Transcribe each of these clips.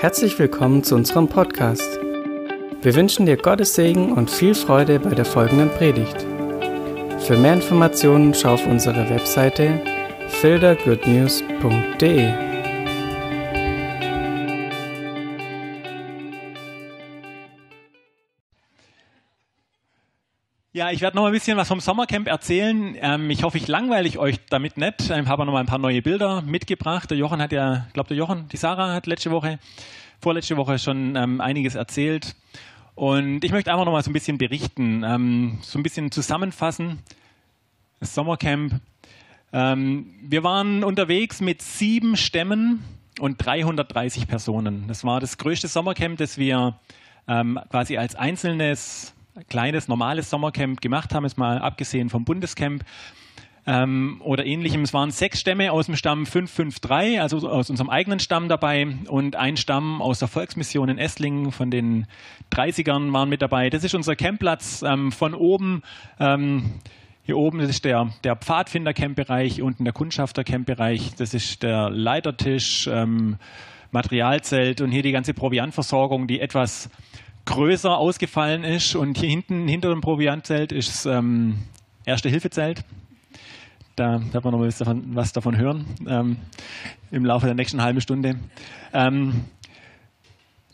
Herzlich willkommen zu unserem Podcast. Wir wünschen dir Gottes Segen und viel Freude bei der folgenden Predigt. Für mehr Informationen schau auf unsere Webseite fildergoodnews.de. Ja, ich werde noch ein bisschen was vom Sommercamp erzählen. Ähm, ich hoffe, ich langweile euch damit nicht. Ich habe noch mal ein paar neue Bilder mitgebracht. Der Jochen hat ja, ich glaube, der Jochen, die Sarah hat letzte Woche, vorletzte Woche schon ähm, einiges erzählt. Und ich möchte einfach noch mal so ein bisschen berichten, ähm, so ein bisschen zusammenfassen. Das Sommercamp. Ähm, wir waren unterwegs mit sieben Stämmen und 330 Personen. Das war das größte Sommercamp, das wir ähm, quasi als einzelnes kleines, normales Sommercamp gemacht haben, ist mal abgesehen vom Bundescamp ähm, oder ähnlichem. Es waren sechs Stämme aus dem Stamm 553, also aus unserem eigenen Stamm dabei und ein Stamm aus der Volksmission in Esslingen von den 30ern waren mit dabei. Das ist unser Campplatz ähm, von oben. Ähm, hier oben ist der, der Pfadfinder-Camp-Bereich, unten der Kundschafter-Camp-Bereich. Das ist der Leitertisch, ähm, Materialzelt und hier die ganze Proviantversorgung, die etwas größer ausgefallen ist. Und hier hinten, hinter dem Proviantzelt, ist das ähm, Erste-Hilfe-Zelt. Da wird man noch was davon, was davon hören ähm, im Laufe der nächsten halben Stunde. Ähm,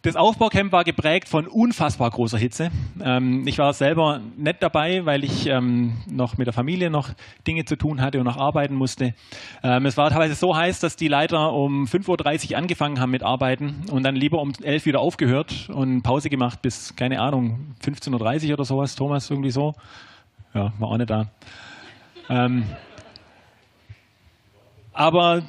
das Aufbaucamp war geprägt von unfassbar großer Hitze. Ähm, ich war selber nicht dabei, weil ich ähm, noch mit der Familie noch Dinge zu tun hatte und noch arbeiten musste. Ähm, es war teilweise so heiß, dass die Leiter um 5.30 Uhr angefangen haben mit Arbeiten und dann lieber um 11 Uhr wieder aufgehört und Pause gemacht bis, keine Ahnung, 15.30 Uhr oder sowas. Thomas, irgendwie so. Ja, war auch nicht da. Ähm, aber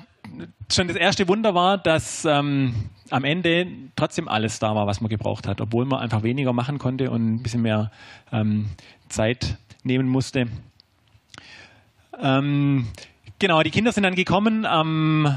schon das erste Wunder war, dass ähm, am Ende trotzdem alles da war, was man gebraucht hat, obwohl man einfach weniger machen konnte und ein bisschen mehr ähm, Zeit nehmen musste. Ähm, genau, die Kinder sind dann gekommen am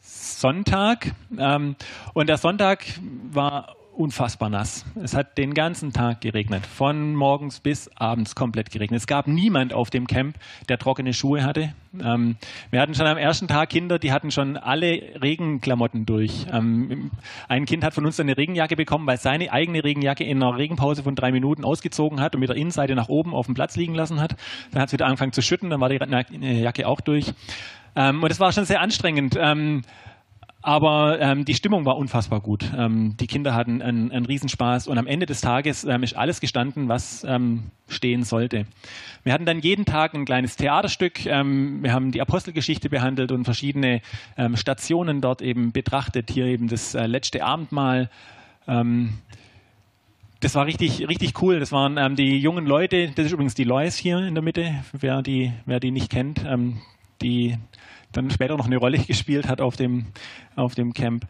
Sonntag ähm, und der Sonntag war unfassbar nass. Es hat den ganzen Tag geregnet, von morgens bis abends komplett geregnet. Es gab niemand auf dem Camp, der trockene Schuhe hatte. Ähm, wir hatten schon am ersten Tag Kinder, die hatten schon alle Regenklamotten durch. Ähm, ein Kind hat von uns eine Regenjacke bekommen, weil seine eigene Regenjacke in einer Regenpause von drei Minuten ausgezogen hat und mit der Innenseite nach oben auf dem Platz liegen lassen hat. Dann hat es wieder angefangen zu schütten, dann war die Jacke auch durch. Ähm, und es war schon sehr anstrengend. Ähm, aber ähm, die Stimmung war unfassbar gut. Ähm, die Kinder hatten einen, einen Riesenspaß und am Ende des Tages ähm, ist alles gestanden, was ähm, stehen sollte. Wir hatten dann jeden Tag ein kleines Theaterstück. Ähm, wir haben die Apostelgeschichte behandelt und verschiedene ähm, Stationen dort eben betrachtet. Hier eben das äh, letzte Abendmahl. das war richtig, richtig cool. Das waren die jungen Leute. Das ist übrigens die Lois hier in der Mitte, wer die, wer die nicht kennt. Die dann später noch eine Rolle gespielt hat auf dem, auf dem Camp.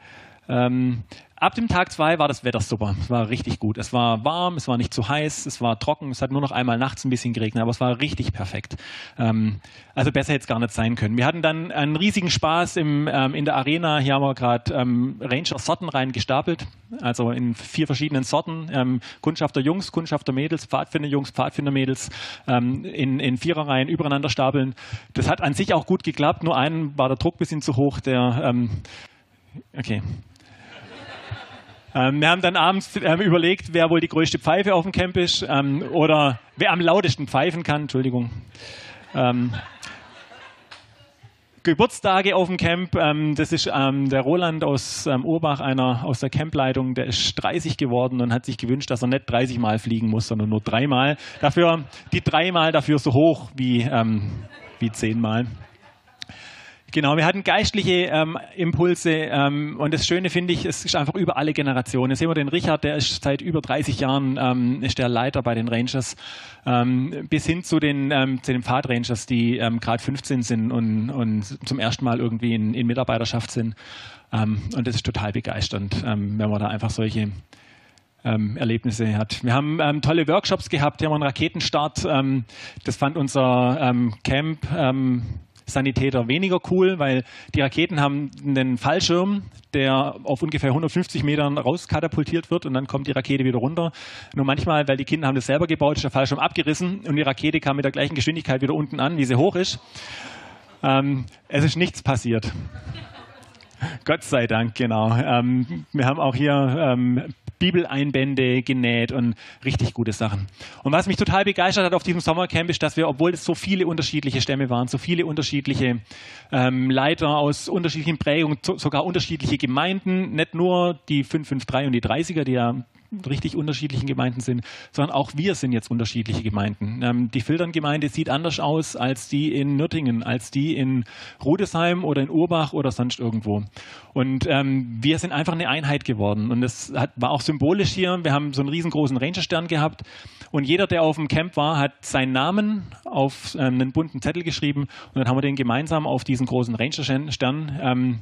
Ähm, ab dem Tag zwei war das Wetter super. Es war richtig gut. Es war warm, es war nicht zu heiß, es war trocken, es hat nur noch einmal nachts ein bisschen geregnet, aber es war richtig perfekt. Ähm, also besser hätte es gar nicht sein können. Wir hatten dann einen riesigen Spaß im, ähm, in der Arena. Hier haben wir gerade ähm, Ranger-Sorten rein gestapelt, also in vier verschiedenen Sorten. Ähm, Kundschafter Jungs, Kundschafter Mädels, Pfadfinder Jungs, Pfadfinder Mädels ähm, in, in Viererreihen übereinander stapeln. Das hat an sich auch gut geklappt, nur einen war der Druck ein bisschen zu hoch, der ähm, Okay, ähm, wir haben dann abends äh, überlegt, wer wohl die größte Pfeife auf dem Camp ist ähm, oder wer am lautesten pfeifen kann. Entschuldigung. Ähm, Geburtstage auf dem Camp. Ähm, das ist ähm, der Roland aus ähm, Urbach, einer aus der Campleitung, der ist 30 geworden und hat sich gewünscht, dass er nicht 30 Mal fliegen muss, sondern nur dreimal. Dafür, die dreimal dafür so hoch wie, ähm, wie zehnmal. Genau, wir hatten geistliche ähm, Impulse ähm, und das Schöne finde ich, es ist einfach über alle Generationen. Jetzt sehen wir den Richard, der ist seit über 30 Jahren ähm, ist der Leiter bei den Rangers, ähm, bis hin zu den, ähm, zu den Pfadrangers, die ähm, gerade 15 sind und, und zum ersten Mal irgendwie in, in Mitarbeiterschaft sind. Und das ist total begeisternd, wenn man da einfach solche Erlebnisse hat. Wir haben ähm, tolle Workshops gehabt, wir haben einen Raketenstart. Ähm, das fand unser ähm, Camp Sanitäter weniger cool, weil die Raketen haben einen Fallschirm, der auf ungefähr 150 Metern rauskatapultiert wird und dann kommt die Rakete wieder runter. Nur manchmal, weil die Kinder haben das selber gebaut, ist der Fallschirm abgerissen und die Rakete kam mit der gleichen Geschwindigkeit wieder unten an, wie sie hoch ist. Ähm, es ist nichts passiert. Gott sei Dank, genau. Ähm, wir haben auch hier ähm, Bibeleinbände genäht und richtig gute Sachen. Und was mich total begeistert hat auf diesem Sommercamp ist, dass wir, obwohl es so viele unterschiedliche Stämme waren, so viele unterschiedliche ähm, Leiter aus unterschiedlichen Prägungen, sogar unterschiedliche Gemeinden, nicht nur die 553 und die 30er, die ja richtig unterschiedlichen Gemeinden sind, sondern auch wir sind jetzt unterschiedliche Gemeinden. Ähm, die Filtern-Gemeinde sieht anders aus als die in Nürtingen, als die in Rudesheim oder in Urbach oder sonst irgendwo. Und ähm, wir sind einfach eine Einheit geworden. Und das hat, war auch symbolisch hier. Wir haben so einen riesengroßen Ranger-Stern gehabt. Und jeder, der auf dem Camp war, hat seinen Namen auf ähm, einen bunten Zettel geschrieben. Und dann haben wir den gemeinsam auf diesen großen Ranger-Stern ähm,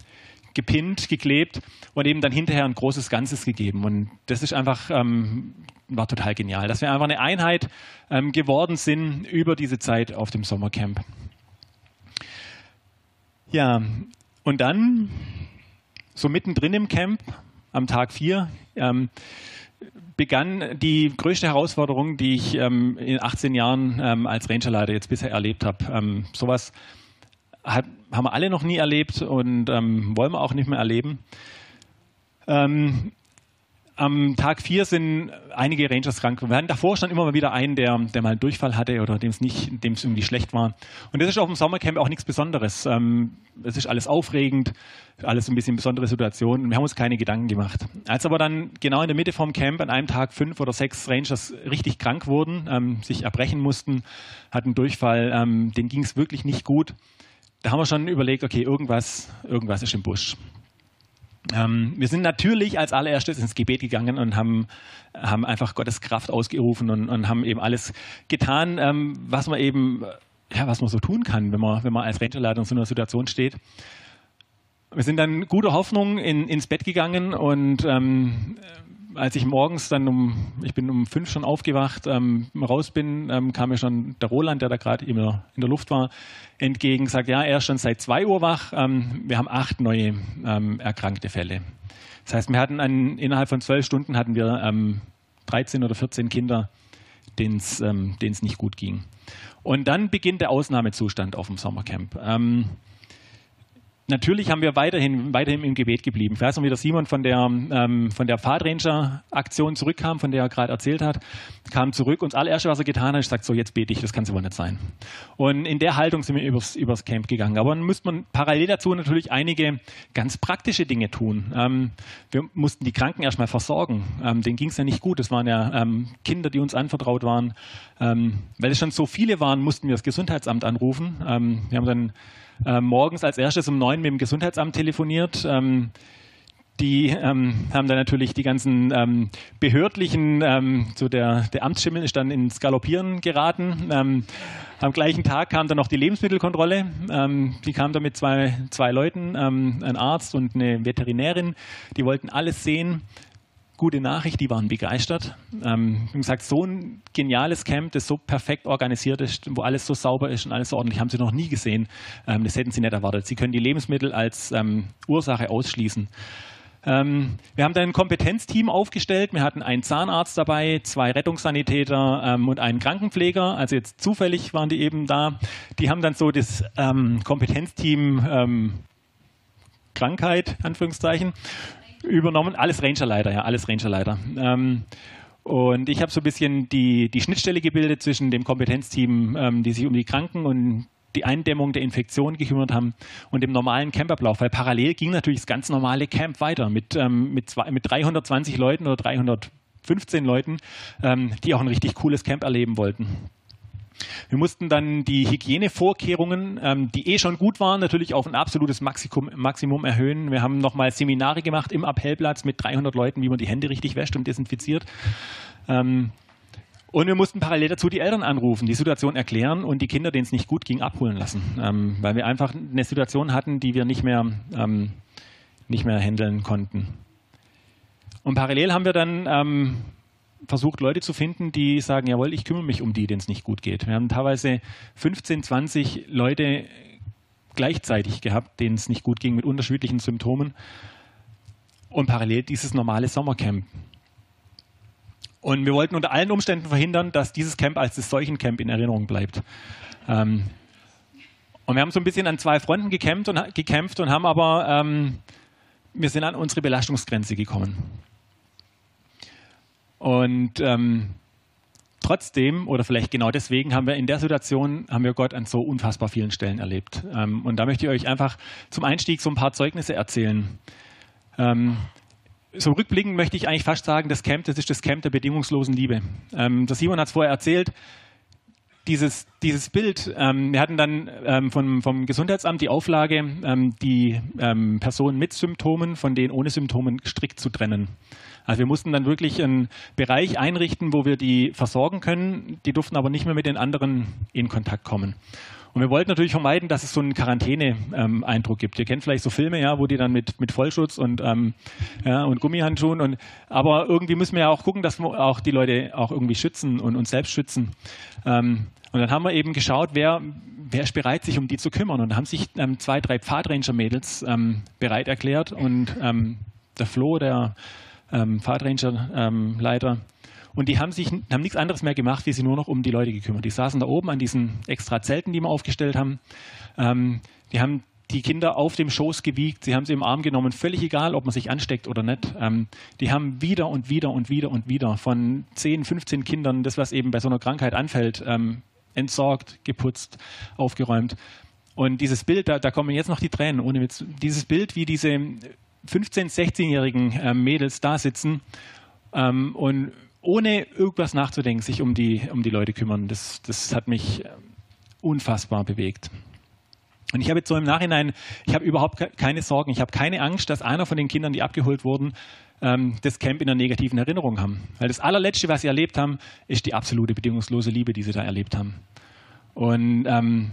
gepinnt, geklebt und eben dann hinterher ein großes Ganzes gegeben. Und das ist einfach, ähm, war total genial, dass wir einfach eine Einheit ähm, geworden sind über diese Zeit auf dem Sommercamp. Ja, und dann, so mittendrin im Camp, am Tag 4, ähm, begann die größte Herausforderung, die ich ähm, in 18 Jahren ähm, als Rangerleiter jetzt bisher erlebt habe. Ähm, sowas hat, haben wir alle noch nie erlebt und ähm, wollen wir auch nicht mehr erleben. Ähm, am Tag 4 sind einige Rangers krank. Wir hatten davor schon immer mal wieder einen, der, der mal einen Durchfall hatte oder dem es irgendwie schlecht war. Und das ist auf dem Sommercamp auch nichts Besonderes. Ähm, es ist alles aufregend, alles ein bisschen besondere Situation. Und wir haben uns keine Gedanken gemacht. Als aber dann genau in der Mitte vom Camp an einem Tag fünf oder sechs Rangers richtig krank wurden, ähm, sich erbrechen mussten, hatten Durchfall, ähm, denen ging es wirklich nicht gut da haben wir schon überlegt, okay, irgendwas, irgendwas ist im Busch. Ähm, wir sind natürlich als allererstes ins Gebet gegangen und haben, haben einfach Gottes Kraft ausgerufen und, und haben eben alles getan, ähm, was man eben, ja, was man so tun kann, wenn man, wenn man als Rangerleiter in so einer Situation steht. Wir sind dann guter Hoffnung in, ins Bett gegangen und ähm, als ich morgens dann um, ich bin um fünf schon aufgewacht, ähm, raus bin, ähm, kam mir schon der Roland, der da gerade in der Luft war, entgegen, sagt, ja, er ist schon seit zwei Uhr wach, ähm, wir haben acht neue ähm, erkrankte Fälle. Das heißt, wir hatten einen, innerhalb von zwölf Stunden hatten wir 13 ähm, oder 14 Kinder, denen es ähm, nicht gut ging. Und dann beginnt der Ausnahmezustand auf dem Sommercamp. Natürlich haben wir weiterhin, weiterhin im Gebet geblieben. Ich weiß noch, wie der Simon von der, ähm, von der Pfadranger-Aktion zurückkam, von der er gerade erzählt hat, kam zurück und das allererste, was er getan hat, ist gesagt, so jetzt bete ich, das kann es aber nicht sein. Und in der Haltung sind wir übers, übers Camp gegangen. Aber dann müsste man parallel dazu natürlich einige ganz praktische Dinge tun. Ähm, wir mussten die Kranken erstmal versorgen. Ähm, denen ging es ja nicht gut. Es waren ja ähm, Kinder, die uns anvertraut waren. Ähm, weil es schon so viele waren, mussten wir das Gesundheitsamt anrufen. Ähm, wir haben dann äh, morgens als erstes um neun mit dem Gesundheitsamt telefoniert. Ähm, die ähm, haben dann natürlich die ganzen ähm, behördlichen, ähm, so der, der Amtsschimmel ist dann ins Galoppieren geraten. Ähm, am gleichen Tag kam dann noch die Lebensmittelkontrolle. Ähm, die kam dann mit zwei, zwei Leuten, ähm, ein Arzt und eine Veterinärin. Die wollten alles sehen gute Nachricht, die waren begeistert. Ähm, wie gesagt, so ein geniales Camp, das so perfekt organisiert ist, wo alles so sauber ist und alles so ordentlich, haben sie noch nie gesehen. Ähm, das hätten sie nicht erwartet. Sie können die Lebensmittel als ähm, Ursache ausschließen. Ähm, wir haben dann ein Kompetenzteam aufgestellt. Wir hatten einen Zahnarzt dabei, zwei Rettungssanitäter ähm, und einen Krankenpfleger. Also jetzt zufällig waren die eben da. Die haben dann so das ähm, Kompetenzteam ähm, Krankheit, Anführungszeichen, übernommen. Alles Rangerleiter, ja, alles Rangerleiter. Ähm, und ich habe so ein bisschen die, die Schnittstelle gebildet zwischen dem Kompetenzteam, ähm, die sich um die Kranken und die Eindämmung der Infektion gekümmert haben und dem normalen Campablauf, weil parallel ging natürlich das ganz normale Camp weiter mit, ähm, mit, zwei, mit 320 Leuten oder 315 Leuten, ähm, die auch ein richtig cooles Camp erleben wollten. Wir mussten dann die Hygienevorkehrungen, ähm, die eh schon gut waren, natürlich auf ein absolutes Maximum, Maximum erhöhen. Wir haben nochmal Seminare gemacht im Appellplatz mit 300 Leuten, wie man die Hände richtig wäscht und desinfiziert. Ähm, und wir mussten parallel dazu die Eltern anrufen, die Situation erklären und die Kinder, denen es nicht gut ging, abholen lassen. Ähm, weil wir einfach eine Situation hatten, die wir nicht mehr, ähm, nicht mehr handeln konnten. Und parallel haben wir dann ähm, versucht, Leute zu finden, die sagen, jawohl, ich kümmere mich um die, denen es nicht gut geht. Wir haben teilweise 15, 20 Leute gleichzeitig gehabt, denen es nicht gut ging mit unterschiedlichen Symptomen. Und parallel dieses normale Sommercamp. Und wir wollten unter allen Umständen verhindern, dass dieses Camp als das Seuchencamp in Erinnerung bleibt. Ähm, und wir haben so ein bisschen an zwei Fronten gekämpft und, gekämpft und haben aber ähm, wir sind an unsere Belastungsgrenze gekommen. Und ähm, trotzdem oder vielleicht genau deswegen haben wir in der Situation haben wir Gott an so unfassbar vielen Stellen erlebt. Ähm, und da möchte ich euch einfach zum Einstieg so ein paar Zeugnisse erzählen. Ähm, so rückblickend möchte ich eigentlich fast sagen, das Camp, das ist das Camp der bedingungslosen Liebe. Ähm, der Simon hat es vorher erzählt. Dieses, dieses Bild, ähm, wir hatten dann ähm, vom, vom Gesundheitsamt die Auflage, ähm, die ähm, Personen mit Symptomen von denen ohne Symptomen strikt zu trennen. Also wir mussten dann wirklich einen Bereich einrichten, wo wir die versorgen können. Die durften aber nicht mehr mit den anderen in Kontakt kommen. Und wir wollten natürlich vermeiden, dass es so einen Quarantäne-Eindruck gibt. Ihr kennt vielleicht so Filme, ja, wo die dann mit, mit Vollschutz und, ähm, ja, und Gummihandschuhen und aber irgendwie müssen wir ja auch gucken, dass wir auch die Leute auch irgendwie schützen und uns selbst schützen. Ähm, und dann haben wir eben geschaut, wer, wer ist bereit, sich um die zu kümmern. Und da haben sich ähm, zwei, drei Pfadranger-Mädels ähm, bereit erklärt und ähm, der Flo, der ähm, Pfadranger-Leiter, und die haben sich haben nichts anderes mehr gemacht, wie sie nur noch um die Leute gekümmert. Die saßen da oben an diesen extra Zelten, die wir aufgestellt haben. Ähm, die haben die Kinder auf dem Schoß gewiegt, sie haben sie im Arm genommen, völlig egal, ob man sich ansteckt oder nicht. Ähm, die haben wieder und wieder und wieder und wieder von 10, 15 Kindern, das was eben bei so einer Krankheit anfällt, ähm, entsorgt, geputzt, aufgeräumt. Und dieses Bild, da, da kommen jetzt noch die Tränen, ohne Witz. Dieses Bild, wie diese 15-, 16-jährigen äh, Mädels da sitzen ähm, und ohne irgendwas nachzudenken, sich um die, um die Leute kümmern. Das, das hat mich äh, unfassbar bewegt. Und ich habe jetzt so im Nachhinein, ich habe überhaupt keine Sorgen, ich habe keine Angst, dass einer von den Kindern, die abgeholt wurden, ähm, das Camp in einer negativen Erinnerung haben. Weil das allerletzte, was sie erlebt haben, ist die absolute bedingungslose Liebe, die sie da erlebt haben. Und ähm,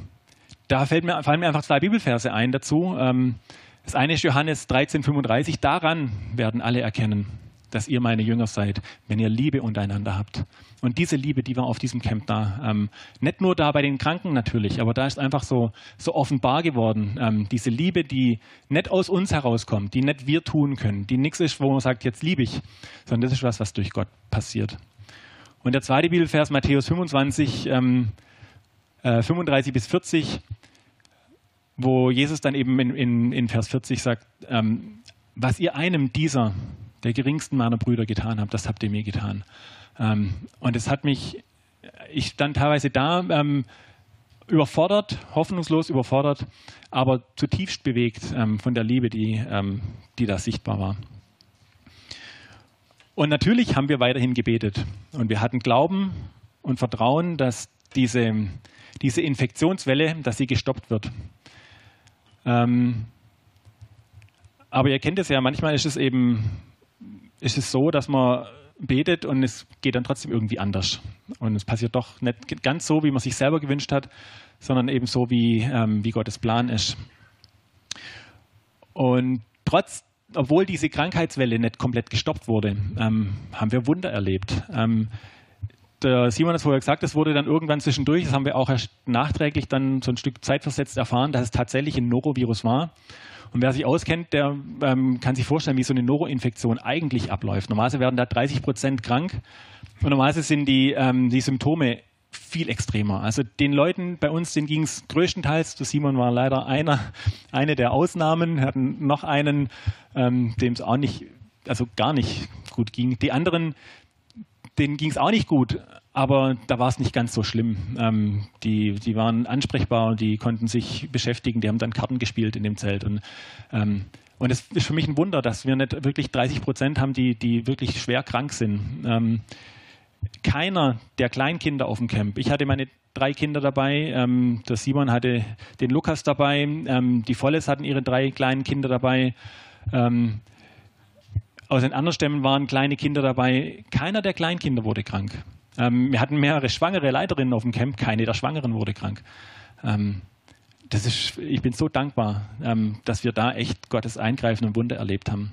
da mir, fallen mir einfach zwei Bibelverse ein dazu. Ähm, das eine ist Johannes 13,35. Daran werden alle erkennen, dass ihr meine Jünger seid, wenn ihr Liebe untereinander habt. Und diese Liebe, die war auf diesem Camp da. Ähm, nicht nur da bei den Kranken natürlich, aber da ist einfach so, so offenbar geworden. Ähm, diese Liebe, die nicht aus uns herauskommt, die nicht wir tun können, die nichts ist, wo man sagt, jetzt liebe ich, sondern das ist was, was durch Gott passiert. Und der zweite Bibelvers, Matthäus 25, ähm, äh, 35 bis 40, wo Jesus dann eben in, in, in Vers 40 sagt, ähm, was ihr einem dieser der geringsten meiner Brüder getan habt, das habt ihr mir getan. Ähm, und es hat mich, ich stand teilweise da, ähm, überfordert, hoffnungslos überfordert, aber zutiefst bewegt ähm, von der Liebe, die, ähm, die da sichtbar war. Und natürlich haben wir weiterhin gebetet und wir hatten Glauben und Vertrauen, dass diese, diese Infektionswelle, dass sie gestoppt wird. Ähm, aber ihr kennt es ja, manchmal ist es eben ist es so, dass man betet und es geht dann trotzdem irgendwie anders. Und es passiert doch nicht ganz so, wie man sich selber gewünscht hat, sondern eben so, wie, ähm, wie Gottes Plan ist. Und trotz, obwohl diese Krankheitswelle nicht komplett gestoppt wurde, ähm, haben wir Wunder erlebt. Ähm, der Simon hat es vorher gesagt, es wurde dann irgendwann zwischendurch, das haben wir auch erst nachträglich dann so ein Stück zeitversetzt erfahren, dass es tatsächlich ein Norovirus war. Und wer sich auskennt, der ähm, kann sich vorstellen, wie so eine Noroinfektion eigentlich abläuft. Normalerweise werden da 30 Prozent krank und normalerweise sind die, ähm, die Symptome viel extremer. Also den Leuten bei uns, denen ging es größtenteils, der Simon war leider einer, eine der Ausnahmen, wir hatten noch einen, ähm, dem es auch nicht, also gar nicht gut ging. Die anderen, denen ging es auch nicht gut, aber da war es nicht ganz so schlimm. Ähm, die, die waren ansprechbar, die konnten sich beschäftigen, die haben dann Karten gespielt in dem Zelt. Und, ähm, und es ist für mich ein Wunder, dass wir nicht wirklich 30 Prozent haben, die, die wirklich schwer krank sind. Ähm, keiner der Kleinkinder auf dem Camp. Ich hatte meine drei Kinder dabei, ähm, der Simon hatte den Lukas dabei, ähm, die Volles hatten ihre drei kleinen Kinder dabei. Aus den anderen Stämmen waren kleine Kinder dabei. Keiner der Kleinkinder wurde krank. Ähm, wir hatten mehrere schwangere Leiterinnen auf dem Camp, keine der Schwangeren wurde krank. Ähm, das ist, ich bin so dankbar, ähm, dass wir da echt Gottes Eingreifen und Wunder erlebt haben.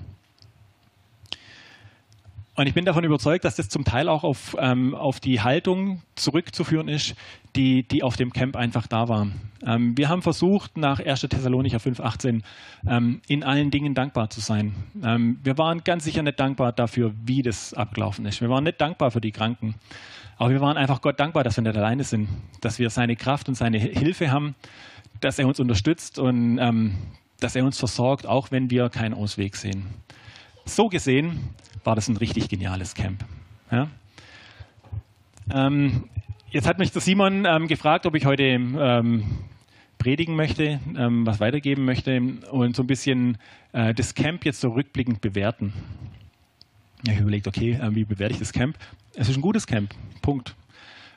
Und ich bin davon überzeugt, dass das zum Teil auch auf, ähm, auf die Haltung zurückzuführen ist, die, die auf dem Camp einfach da war. Ähm, wir haben versucht, nach 1. Thessalonicher 5,18 ähm, in allen Dingen dankbar zu sein. Ähm, wir waren ganz sicher nicht dankbar dafür, wie das abgelaufen ist. Wir waren nicht dankbar für die Kranken. Aber wir waren einfach Gott dankbar, dass wir nicht alleine sind, dass wir seine Kraft und seine Hilfe haben, dass er uns unterstützt und ähm, dass er uns versorgt, auch wenn wir keinen Ausweg sehen. So gesehen war das ein richtig geniales Camp. Ja? Ähm, jetzt hat mich der Simon ähm, gefragt, ob ich heute ähm, predigen möchte, ähm, was weitergeben möchte und so ein bisschen äh, das Camp jetzt so rückblickend bewerten. Ich habe überlegt, okay, äh, wie bewerte ich das Camp? Es ist ein gutes Camp, Punkt.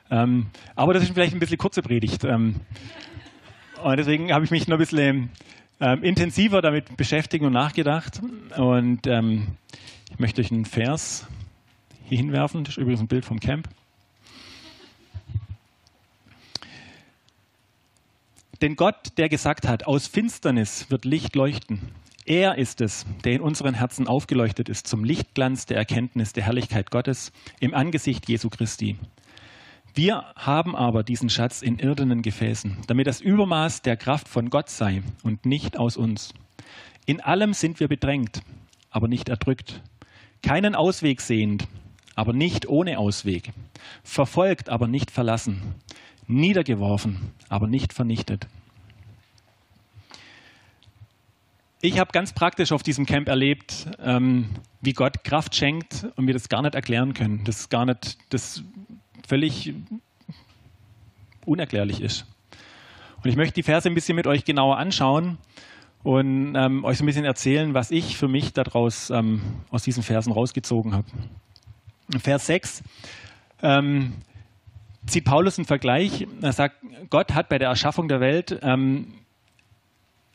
Ähm, aber das ist vielleicht ein bisschen kurze Predigt. Ähm, und deswegen habe ich mich noch ein bisschen intensiver damit beschäftigt und nachgedacht. Und ähm, ich möchte euch einen Vers hier hinwerfen. Das ist übrigens ein Bild vom Camp. Denn Gott, der gesagt hat, aus Finsternis wird Licht leuchten, er ist es, der in unseren Herzen aufgeleuchtet ist zum Lichtglanz der Erkenntnis der Herrlichkeit Gottes im Angesicht Jesu Christi. Wir haben aber diesen Schatz in irdenen Gefäßen, damit das Übermaß der Kraft von Gott sei und nicht aus uns. In allem sind wir bedrängt, aber nicht erdrückt, keinen Ausweg sehend, aber nicht ohne Ausweg, verfolgt, aber nicht verlassen, niedergeworfen, aber nicht vernichtet. Ich habe ganz praktisch auf diesem Camp erlebt, ähm, wie Gott Kraft schenkt und wir das gar nicht erklären können. Das gar nicht, das völlig unerklärlich ist. Und ich möchte die Verse ein bisschen mit euch genauer anschauen und ähm, euch so ein bisschen erzählen, was ich für mich daraus ähm, aus diesen Versen rausgezogen habe. Vers 6 ähm, zieht Paulus einen Vergleich. Er sagt, Gott hat bei der Erschaffung der Welt ähm,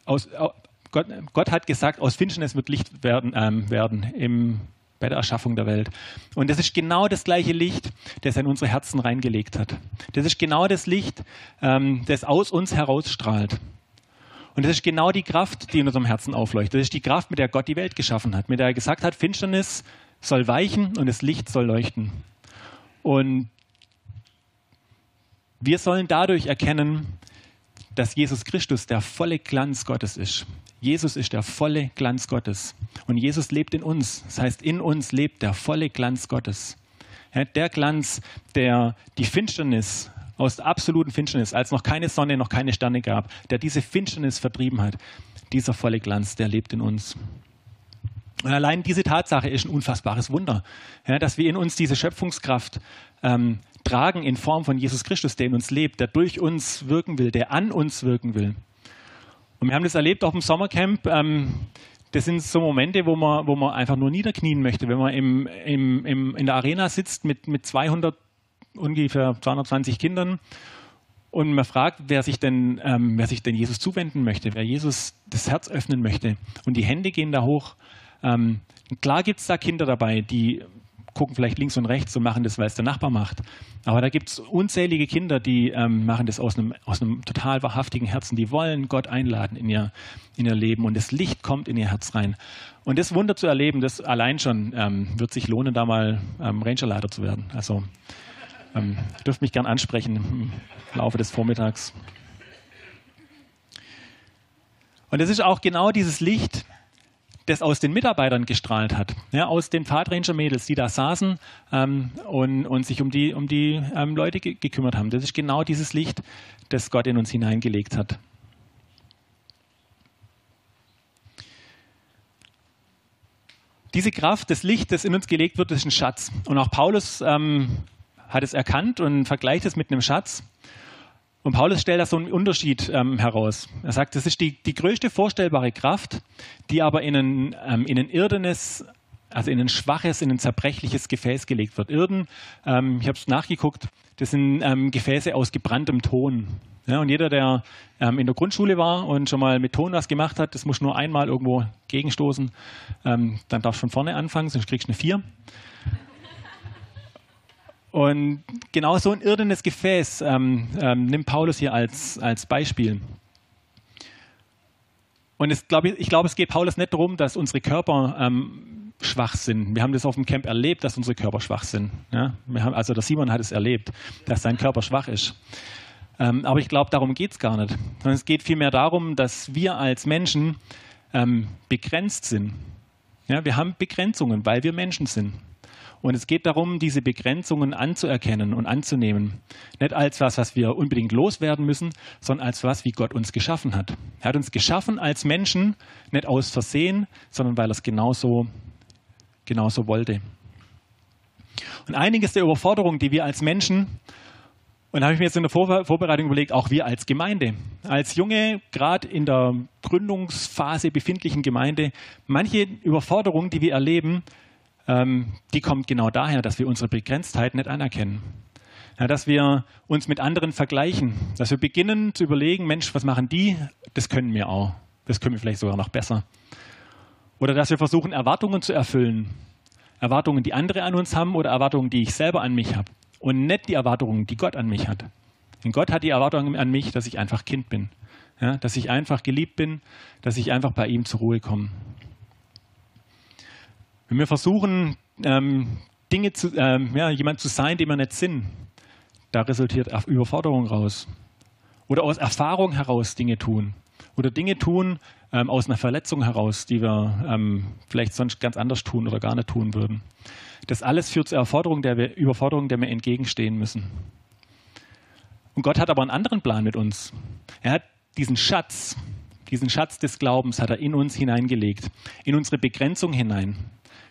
aus, Gott, Gott, hat gesagt, aus Finsternis wird Licht werden, ähm, werden im bei der Erschaffung der Welt. Und das ist genau das gleiche Licht, das er in unsere Herzen reingelegt hat. Das ist genau das Licht, ähm, das aus uns herausstrahlt. Und das ist genau die Kraft, die in unserem Herzen aufleuchtet. Das ist die Kraft, mit der Gott die Welt geschaffen hat, mit der er gesagt hat, Finsternis soll weichen und das Licht soll leuchten. Und wir sollen dadurch erkennen, dass Jesus Christus der volle Glanz Gottes ist. Jesus ist der volle Glanz Gottes. Und Jesus lebt in uns. Das heißt, in uns lebt der volle Glanz Gottes. Der Glanz, der die Finsternis aus der absoluten Finsternis, als noch keine Sonne, noch keine Sterne gab, der diese Finsternis vertrieben hat, dieser volle Glanz, der lebt in uns. Und allein diese Tatsache ist ein unfassbares Wunder, ja, dass wir in uns diese Schöpfungskraft ähm, tragen in Form von Jesus Christus, der in uns lebt, der durch uns wirken will, der an uns wirken will. Und wir haben das erlebt auch im Sommercamp. Ähm, das sind so Momente, wo man, wo man einfach nur niederknien möchte. Wenn man im, im, im, in der Arena sitzt mit, mit 200, ungefähr 220 Kindern und man fragt, wer sich, denn, ähm, wer sich denn Jesus zuwenden möchte, wer Jesus das Herz öffnen möchte. Und die Hände gehen da hoch. Ähm, klar gibt es da Kinder dabei, die gucken vielleicht links und rechts und machen das, weil es der Nachbar macht. Aber da gibt es unzählige Kinder, die ähm, machen das aus einem, aus einem total wahrhaftigen Herzen. Die wollen Gott einladen in ihr, in ihr Leben und das Licht kommt in ihr Herz rein. Und das Wunder zu erleben, das allein schon ähm, wird sich lohnen, da mal ähm, Rangerleiter zu werden. Also ähm, dürft mich gern ansprechen im Laufe des Vormittags. Und es ist auch genau dieses Licht, das aus den Mitarbeitern gestrahlt hat, ja, aus den Pfadranger-Mädels, die da saßen ähm, und, und, sich um die, um die ähm, Leute ge gekümmert haben. Das ist genau dieses Licht, das Gott in uns hineingelegt hat. Diese Kraft, das Licht, das in uns gelegt wird, ist ein Schatz. Und auch Paulus ähm, hat es erkannt und vergleicht es mit einem Schatz. Und Paulus stellt da so einen Unterschied ähm, heraus. Er sagt, das ist die, die größte vorstellbare Kraft, die aber in ein, ähm, in ein irdenes, also in ein schwaches, in ein zerbrechliches Gefäß gelegt wird. Irden, ähm, ich habe es nachgeguckt, das sind ähm, Gefäße aus gebranntem Ton. Ja, und jeder, der ähm, in der Grundschule war und schon mal mit Ton was gemacht hat, das muss nur einmal irgendwo gegenstoßen. Ähm, dann darfst du von vorne anfangen, sonst kriegst du eine 4. Und genau so ein irdenes Gefäß ähm, ähm, nimmt Paulus hier als, als Beispiel. Und es, glaub ich, ich glaube, es geht Paulus nicht darum, dass unsere Körper ähm, schwach sind. Wir haben das auf dem Camp erlebt, dass unsere Körper schwach sind. Ja? Haben, also der Simon hat es erlebt, dass sein Körper schwach ist. Ähm, aber ich glaube, darum geht es gar nicht. Sondern es geht vielmehr darum, dass wir als Menschen ähm, begrenzt sind. Ja, wir haben Begrenzungen, weil wir Menschen sind. Und es geht darum, diese Begrenzungen anzuerkennen und anzunehmen. Nicht als was, was wir unbedingt loswerden müssen, sondern als was, wie Gott uns geschaffen hat. Er hat uns geschaffen als Menschen, nicht aus Versehen, sondern weil er es genauso, genauso wollte. Und einiges der Überforderungen, die wir als Menschen und da habe ich mir jetzt in der Vor Vorbereitung überlegt, auch wir als Gemeinde, als junge, gerade in der Gründungsphase befindlichen Gemeinde, manche Überforderung, die wir erleben, ähm, die kommt genau daher, dass wir unsere Begrenztheit nicht anerkennen. Ja, dass wir uns mit anderen vergleichen, dass wir beginnen zu überlegen, Mensch, was machen die? Das können wir auch. Das können wir vielleicht sogar noch besser. Oder dass wir versuchen, Erwartungen zu erfüllen. Erwartungen, die andere an uns haben oder Erwartungen, die ich selber an mich habe und nicht die Erwartungen, die Gott an mich hat. Denn Gott hat die Erwartungen an mich, dass ich einfach Kind bin, ja, dass ich einfach geliebt bin, dass ich einfach bei ihm zur Ruhe komme. Wenn wir versuchen, ähm, Dinge zu, ähm, ja, jemand zu sein, dem wir nicht sind, da resultiert Überforderung raus. Oder aus Erfahrung heraus Dinge tun. Oder Dinge tun ähm, aus einer Verletzung heraus, die wir ähm, vielleicht sonst ganz anders tun oder gar nicht tun würden. Das alles führt zur der wir, Überforderung, der wir entgegenstehen müssen. Und Gott hat aber einen anderen Plan mit uns. Er hat diesen Schatz, diesen Schatz des Glaubens hat er in uns hineingelegt, in unsere Begrenzung hinein.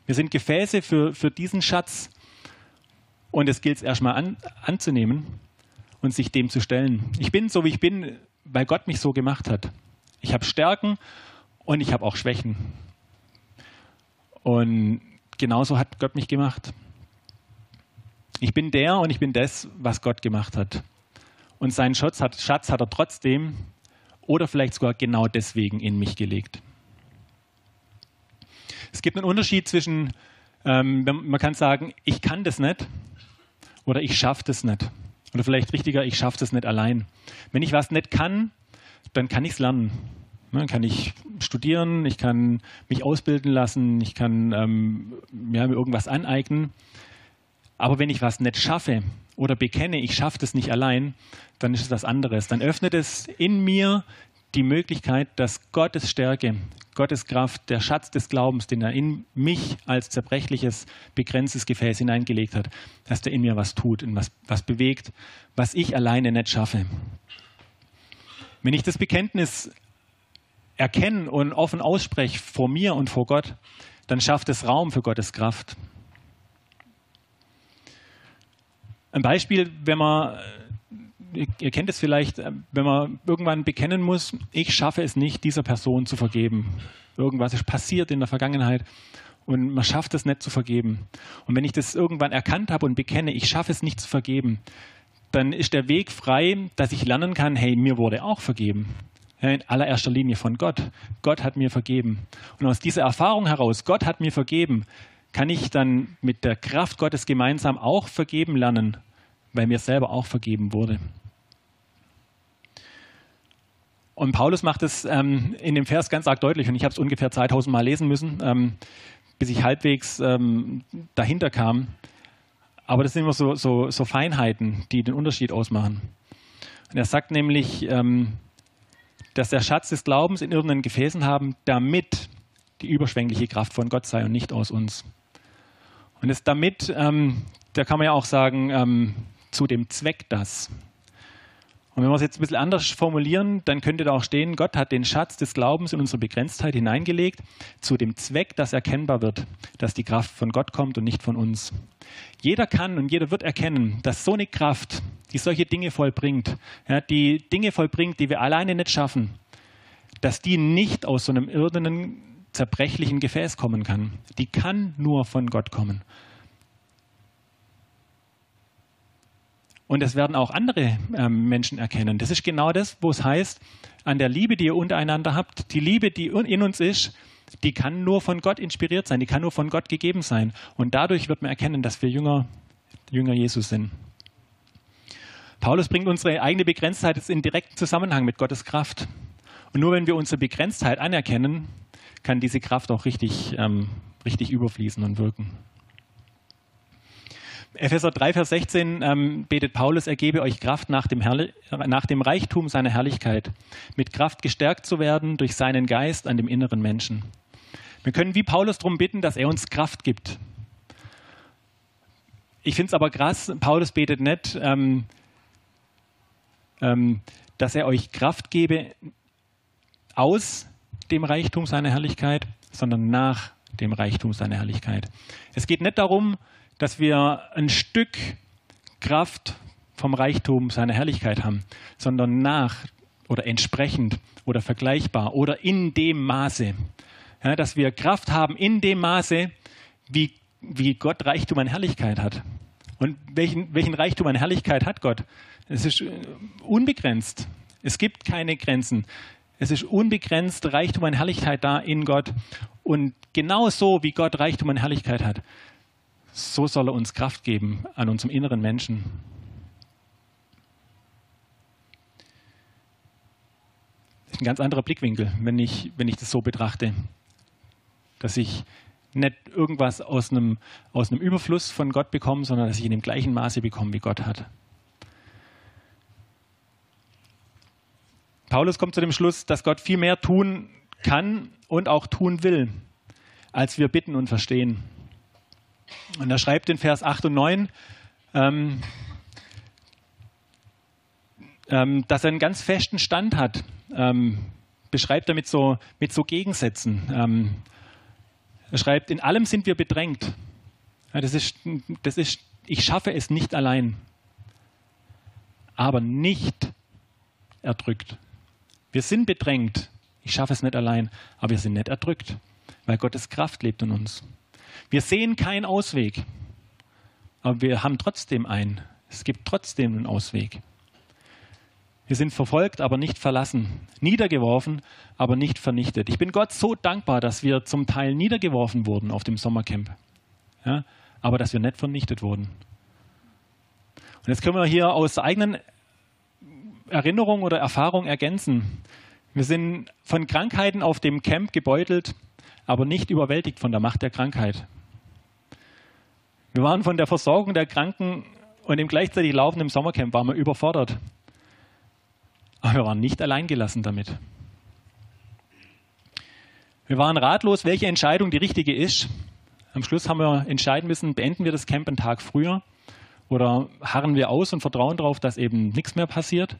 Wir sind Gefäße für, für diesen Schatz und es gilt es erstmal an, anzunehmen und sich dem zu stellen. Ich bin so, wie ich bin, weil Gott mich so gemacht hat. Ich habe Stärken und ich habe auch Schwächen. Und genauso hat Gott mich gemacht. Ich bin der und ich bin das, was Gott gemacht hat. Und seinen Schatz hat, Schatz hat er trotzdem oder vielleicht sogar genau deswegen in mich gelegt. Es gibt einen Unterschied zwischen, ähm, man kann sagen, ich kann das nicht oder ich schaffe das nicht. Oder vielleicht richtiger, ich schaffe das nicht allein. Wenn ich was nicht kann, dann kann ich es lernen. Dann ne, kann ich studieren, ich kann mich ausbilden lassen, ich kann ähm, ja, mir irgendwas aneignen. Aber wenn ich was nicht schaffe oder bekenne, ich schaffe das nicht allein, dann ist es was anderes. Dann öffnet es in mir die Möglichkeit, dass Gottes Stärke, Gottes Kraft, der Schatz des Glaubens, den er in mich als zerbrechliches, begrenztes Gefäß hineingelegt hat, dass der in mir was tut, in was, was bewegt, was ich alleine nicht schaffe. Wenn ich das Bekenntnis erkenne und offen ausspreche vor mir und vor Gott, dann schafft es Raum für Gottes Kraft. Ein Beispiel, wenn man, ihr kennt es vielleicht, wenn man irgendwann bekennen muss, ich schaffe es nicht, dieser Person zu vergeben. Irgendwas ist passiert in der Vergangenheit und man schafft es nicht zu vergeben. Und wenn ich das irgendwann erkannt habe und bekenne, ich schaffe es nicht zu vergeben, dann ist der Weg frei, dass ich lernen kann, hey, mir wurde auch vergeben in allererster Linie von Gott. Gott hat mir vergeben. Und aus dieser Erfahrung heraus, Gott hat mir vergeben, kann ich dann mit der Kraft Gottes gemeinsam auch vergeben lernen, weil mir selber auch vergeben wurde. Und Paulus macht es ähm, in dem Vers ganz arg deutlich, und ich habe es ungefähr 2000 Mal lesen müssen, ähm, bis ich halbwegs ähm, dahinter kam. Aber das sind immer so, so, so, Feinheiten, die den Unterschied ausmachen. Und er sagt nämlich, ähm, dass der Schatz des Glaubens in irgendeinen Gefäßen haben, damit die überschwängliche Kraft von Gott sei und nicht aus uns. Und das damit, ähm, da kann man ja auch sagen, ähm, zu dem Zweck das. Und wenn wir es jetzt ein bisschen anders formulieren, dann könnte da auch stehen, Gott hat den Schatz des Glaubens in unsere Begrenztheit hineingelegt, zu dem Zweck, dass erkennbar wird, dass die Kraft von Gott kommt und nicht von uns. Jeder kann und jeder wird erkennen, dass so eine Kraft, die solche Dinge vollbringt, ja, die Dinge vollbringt, die wir alleine nicht schaffen, dass die nicht aus so einem irdenen, zerbrechlichen Gefäß kommen kann. Die kann nur von Gott kommen. Und das werden auch andere ähm, Menschen erkennen. Das ist genau das, wo es heißt, an der Liebe, die ihr untereinander habt, die Liebe, die in uns ist, die kann nur von Gott inspiriert sein, die kann nur von Gott gegeben sein. Und dadurch wird man erkennen, dass wir Jünger, Jünger Jesus sind. Paulus bringt unsere eigene Begrenztheit in direkten Zusammenhang mit Gottes Kraft. Und nur wenn wir unsere Begrenztheit anerkennen, kann diese Kraft auch richtig, ähm, richtig überfließen und wirken. Epheser 3, Vers 16 ähm, betet Paulus, er gebe euch Kraft nach dem, nach dem Reichtum seiner Herrlichkeit, mit Kraft gestärkt zu werden durch seinen Geist an dem inneren Menschen. Wir können wie Paulus darum bitten, dass er uns Kraft gibt. ich finde es aber krass, Paulus betet nicht, ähm, ähm, dass er euch Kraft gebe aus dem Reichtum seiner Herrlichkeit, sondern nach dem Reichtum seiner Herrlichkeit. Es geht nicht darum, dass wir ein Stück Kraft vom Reichtum seiner Herrlichkeit haben, sondern nach oder entsprechend oder vergleichbar oder in dem Maße. Ja, dass wir Kraft haben in dem Maße, wie, wie Gott Reichtum an Herrlichkeit hat. Und welchen, welchen Reichtum an Herrlichkeit hat Gott? Es ist äh, unbegrenzt. Es gibt keine Grenzen. Es ist unbegrenzt Reichtum an Herrlichkeit da in Gott. Und genau so, wie Gott Reichtum an Herrlichkeit hat, so soll er uns Kraft geben an unserem inneren Menschen. Das ist ein ganz anderer Blickwinkel, wenn ich, wenn ich das so betrachte. Dass ich nicht irgendwas aus einem, aus einem Überfluss von Gott bekomme, sondern dass ich in dem gleichen Maße bekomme, wie Gott hat. Paulus kommt zu dem Schluss, dass Gott viel mehr tun kann und auch tun will, als wir bitten und verstehen. Und er schreibt in Vers 8 und 9, ähm, ähm, dass er einen ganz festen Stand hat. Ähm, beschreibt er mit so, mit so Gegensätzen. Ähm, er schreibt, in allem sind wir bedrängt. Ja, das, ist, das ist, ich schaffe es nicht allein, aber nicht erdrückt. Wir sind bedrängt. Ich schaffe es nicht allein, aber wir sind nicht erdrückt, weil Gottes Kraft lebt in uns. Wir sehen keinen Ausweg, aber wir haben trotzdem einen. Es gibt trotzdem einen Ausweg. Wir sind verfolgt, aber nicht verlassen, niedergeworfen, aber nicht vernichtet. Ich bin Gott so dankbar, dass wir zum Teil niedergeworfen wurden auf dem Sommercamp, ja, aber dass wir nicht vernichtet wurden. Und jetzt können wir hier aus eigenen Erinnerungen oder Erfahrungen ergänzen. Wir sind von Krankheiten auf dem Camp gebeutelt, aber nicht überwältigt von der Macht der Krankheit. Wir waren von der Versorgung der Kranken und im gleichzeitig laufenden Sommercamp waren wir überfordert. Aber wir waren nicht alleingelassen damit. Wir waren ratlos, welche Entscheidung die richtige ist. Am Schluss haben wir entscheiden müssen, beenden wir das Camp einen Tag früher oder harren wir aus und vertrauen darauf, dass eben nichts mehr passiert.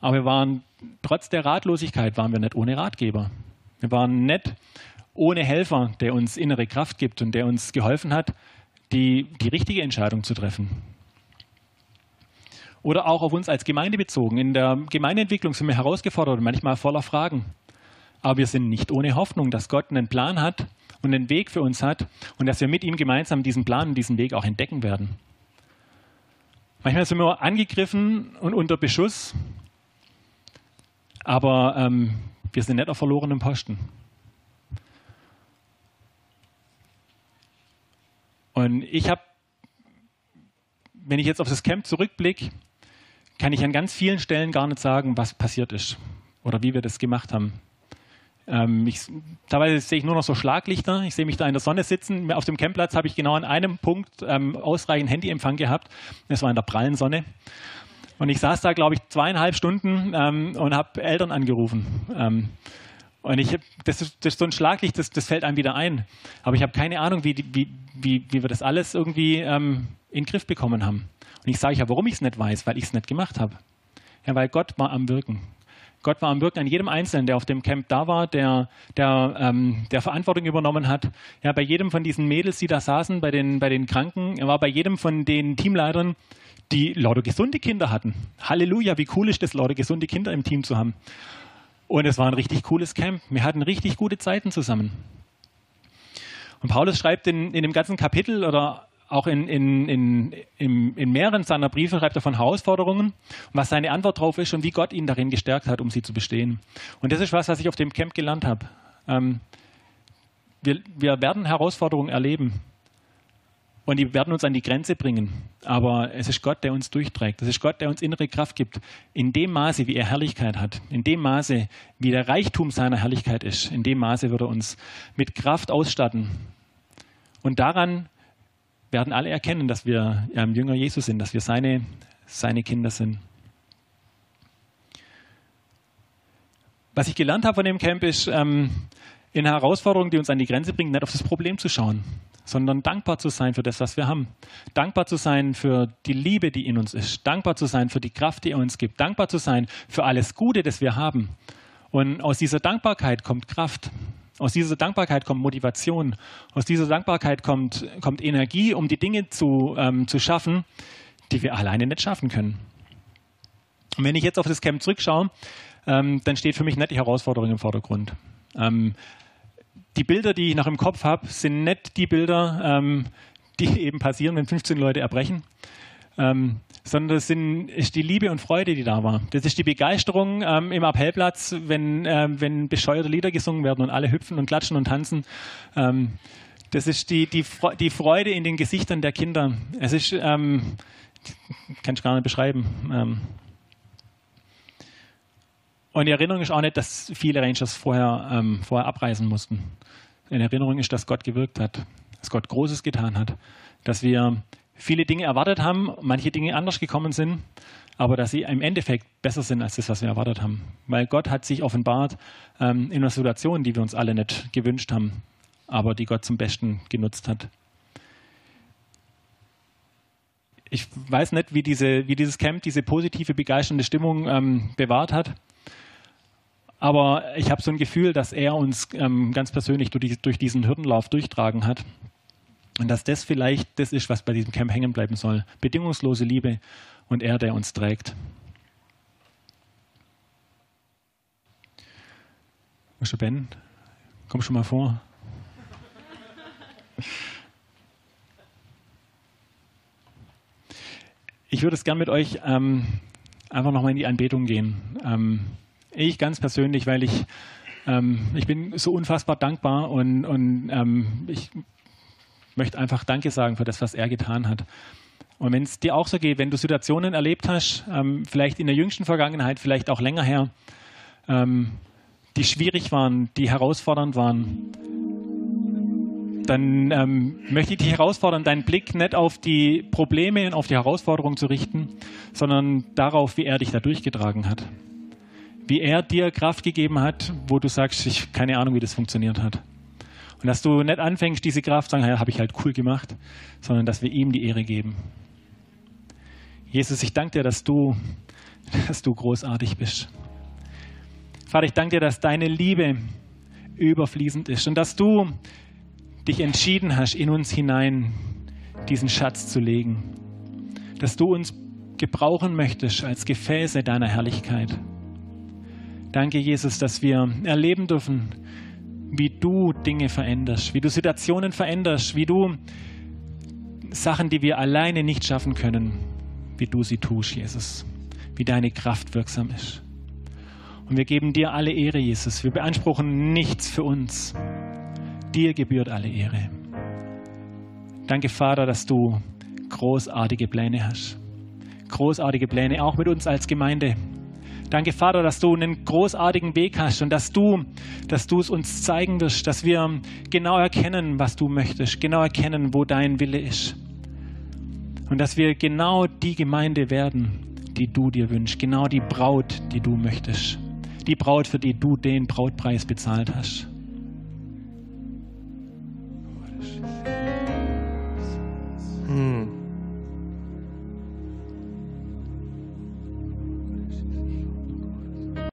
Aber wir waren, trotz der Ratlosigkeit, waren wir nicht ohne Ratgeber. Wir waren nicht ohne Helfer, der uns innere Kraft gibt und der uns geholfen hat, die, die richtige Entscheidung zu treffen. Oder auch auf uns als Gemeinde bezogen. In der Gemeindeentwicklung sind wir herausgefordert und manchmal voller Fragen. Aber wir sind nicht ohne Hoffnung, dass Gott einen Plan hat und einen Weg für uns hat und dass wir mit ihm gemeinsam diesen Plan und diesen Weg auch entdecken werden. Manchmal sind wir angegriffen und unter Beschuss aber ähm, wir sind nicht auf verlorenem Posten. Und ich habe, wenn ich jetzt auf das Camp zurückblicke, kann ich an ganz vielen Stellen gar nicht sagen, was passiert ist oder wie wir das gemacht haben. Ähm, ich, teilweise sehe ich nur noch so Schlaglichter. Ich sehe mich da in der Sonne sitzen. Auf dem Campplatz habe ich genau an einem Punkt ähm, ausreichend Handyempfang gehabt. Das war in der prallen Sonne. Und ich saß da, glaube ich, zweieinhalb Stunden ähm, und habe Eltern angerufen. Und ich hab, das, ist, das ist so ein Schlaglicht, das, das fällt einem wieder ein. Aber ich habe keine Ahnung, wie, wie, wie, wie wir das alles irgendwie ähm, in den Griff bekommen haben. Und ich sage ja, warum ich es nicht weiß, weil ich es nicht gemacht habe. Ja, weil Gott war am Wirken. Gott war am Wirken an jedem Einzelnen, der auf dem Camp da war, der, der, ähm, der Verantwortung übernommen hat. Ja, bei jedem von diesen Mädels, die da saßen, bei den, bei den Kranken, er war bei jedem von den Teamleitern, die lauter gesunde Kinder hatten. Halleluja, wie cool ist das, lauter gesunde Kinder im Team zu haben. Und es war ein richtig cooles Camp. Wir hatten richtig gute Zeiten zusammen. Und Paulus schreibt in, in dem ganzen Kapitel oder auch in, in, in, in, in mehreren seiner Briefe schreibt er von Herausforderungen und was seine Antwort darauf ist und wie Gott ihn darin gestärkt hat, um sie zu bestehen. Und das ist was, was ich auf dem Camp gelernt habe. Ähm, wir, wir werden Herausforderungen erleben. Und die werden uns an die Grenze bringen. Aber es ist Gott, der uns durchträgt. Es ist Gott, der uns innere Kraft gibt. In dem Maße, wie er Herrlichkeit hat, in dem Maße, wie der Reichtum seiner Herrlichkeit ist, in dem Maße wird er uns mit Kraft ausstatten. Und daran werden alle erkennen, dass wir ähm, Jünger Jesus sind, dass wir seine, seine Kinder sind. Was ich gelernt habe von dem Camp ist, ähm, in Herausforderungen, die uns an die Grenze bringen, nicht auf das Problem zu schauen, sondern dankbar zu sein für das, was wir haben. Dankbar zu sein für die Liebe, die in uns ist. Dankbar zu sein für die Kraft, die er uns gibt. Dankbar zu sein für alles Gute, das wir haben. Und aus dieser Dankbarkeit kommt Kraft. Aus dieser Dankbarkeit kommt Motivation. Aus dieser Dankbarkeit kommt, kommt Energie, um die Dinge zu, ähm, zu schaffen, die wir alleine nicht schaffen können. Und wenn ich jetzt auf das Camp zurückschaue, ähm, dann steht für mich nicht die Herausforderung im Vordergrund. Ähm, die Bilder, die ich noch im Kopf habe, sind nicht die Bilder, ähm, die eben passieren, wenn 15 Leute erbrechen, ähm, sondern das sind, ist die Liebe und Freude, die da war. Das ist die Begeisterung ähm, im Appellplatz, wenn, ähm, wenn bescheuerte Lieder gesungen werden und alle hüpfen und klatschen und tanzen. Ähm, das ist die, die, die Freude in den Gesichtern der Kinder. Es ist, ähm, kann ich gar nicht beschreiben. Und die Erinnerung ist auch nicht, dass viele Rangers vorher, ähm, vorher abreisen mussten. In Erinnerung ist, dass Gott gewirkt hat, dass Gott Großes getan hat, dass wir viele Dinge erwartet haben, manche Dinge anders gekommen sind, aber dass sie im Endeffekt besser sind als das, was wir erwartet haben. Weil Gott hat sich offenbart ähm, in einer Situation, die wir uns alle nicht gewünscht haben, aber die Gott zum Besten genutzt hat. Ich weiß nicht, wie, diese, wie dieses Camp diese positive, begeisternde Stimmung ähm, bewahrt hat. Aber ich habe so ein Gefühl, dass er uns ähm, ganz persönlich durch, durch, diesen Hürdenlauf durchtragen hat. Und dass das vielleicht das ist, was bei diesem Camp hängen bleiben soll. Bedingungslose Liebe und er, der uns trägt. Mr. Ben, komm schon mal vor. Ich würde es gern mit euch ähm, einfach nochmal in die Anbetung gehen. Ähm, ich ganz persönlich, weil ich, ähm, ich bin so unfassbar dankbar und, und ähm, ich möchte einfach Danke sagen für das, was er getan hat. Und wenn es dir auch so geht, wenn du Situationen erlebt hast, ähm, vielleicht in der jüngsten Vergangenheit, vielleicht auch länger her, ähm, die schwierig waren, die herausfordernd waren, dann ähm, möchte ich dich herausfordern, deinen Blick nicht auf die Probleme und auf die Herausforderungen zu richten, sondern darauf, wie er dich da durchgetragen hat wie er dir Kraft gegeben hat, wo du sagst, ich keine Ahnung, wie das funktioniert hat. Und dass du nicht anfängst, diese Kraft zu sagen, ja, habe ich halt cool gemacht, sondern dass wir ihm die Ehre geben. Jesus, ich danke dir, dass du, dass du großartig bist. Vater, ich danke dir, dass deine Liebe überfließend ist und dass du dich entschieden hast, in uns hinein diesen Schatz zu legen. Dass du uns gebrauchen möchtest als Gefäße deiner Herrlichkeit. Danke, Jesus, dass wir erleben dürfen, wie du Dinge veränderst, wie du Situationen veränderst, wie du Sachen, die wir alleine nicht schaffen können, wie du sie tust, Jesus, wie deine Kraft wirksam ist. Und wir geben dir alle Ehre, Jesus. Wir beanspruchen nichts für uns. Dir gebührt alle Ehre. Danke, Vater, dass du großartige Pläne hast. Großartige Pläne auch mit uns als Gemeinde. Danke, Vater, dass du einen großartigen Weg hast und dass du, dass du es uns zeigen wirst, dass wir genau erkennen, was du möchtest, genau erkennen, wo dein Wille ist. Und dass wir genau die Gemeinde werden, die du dir wünschst, genau die Braut, die du möchtest. Die Braut, für die du den Brautpreis bezahlt hast.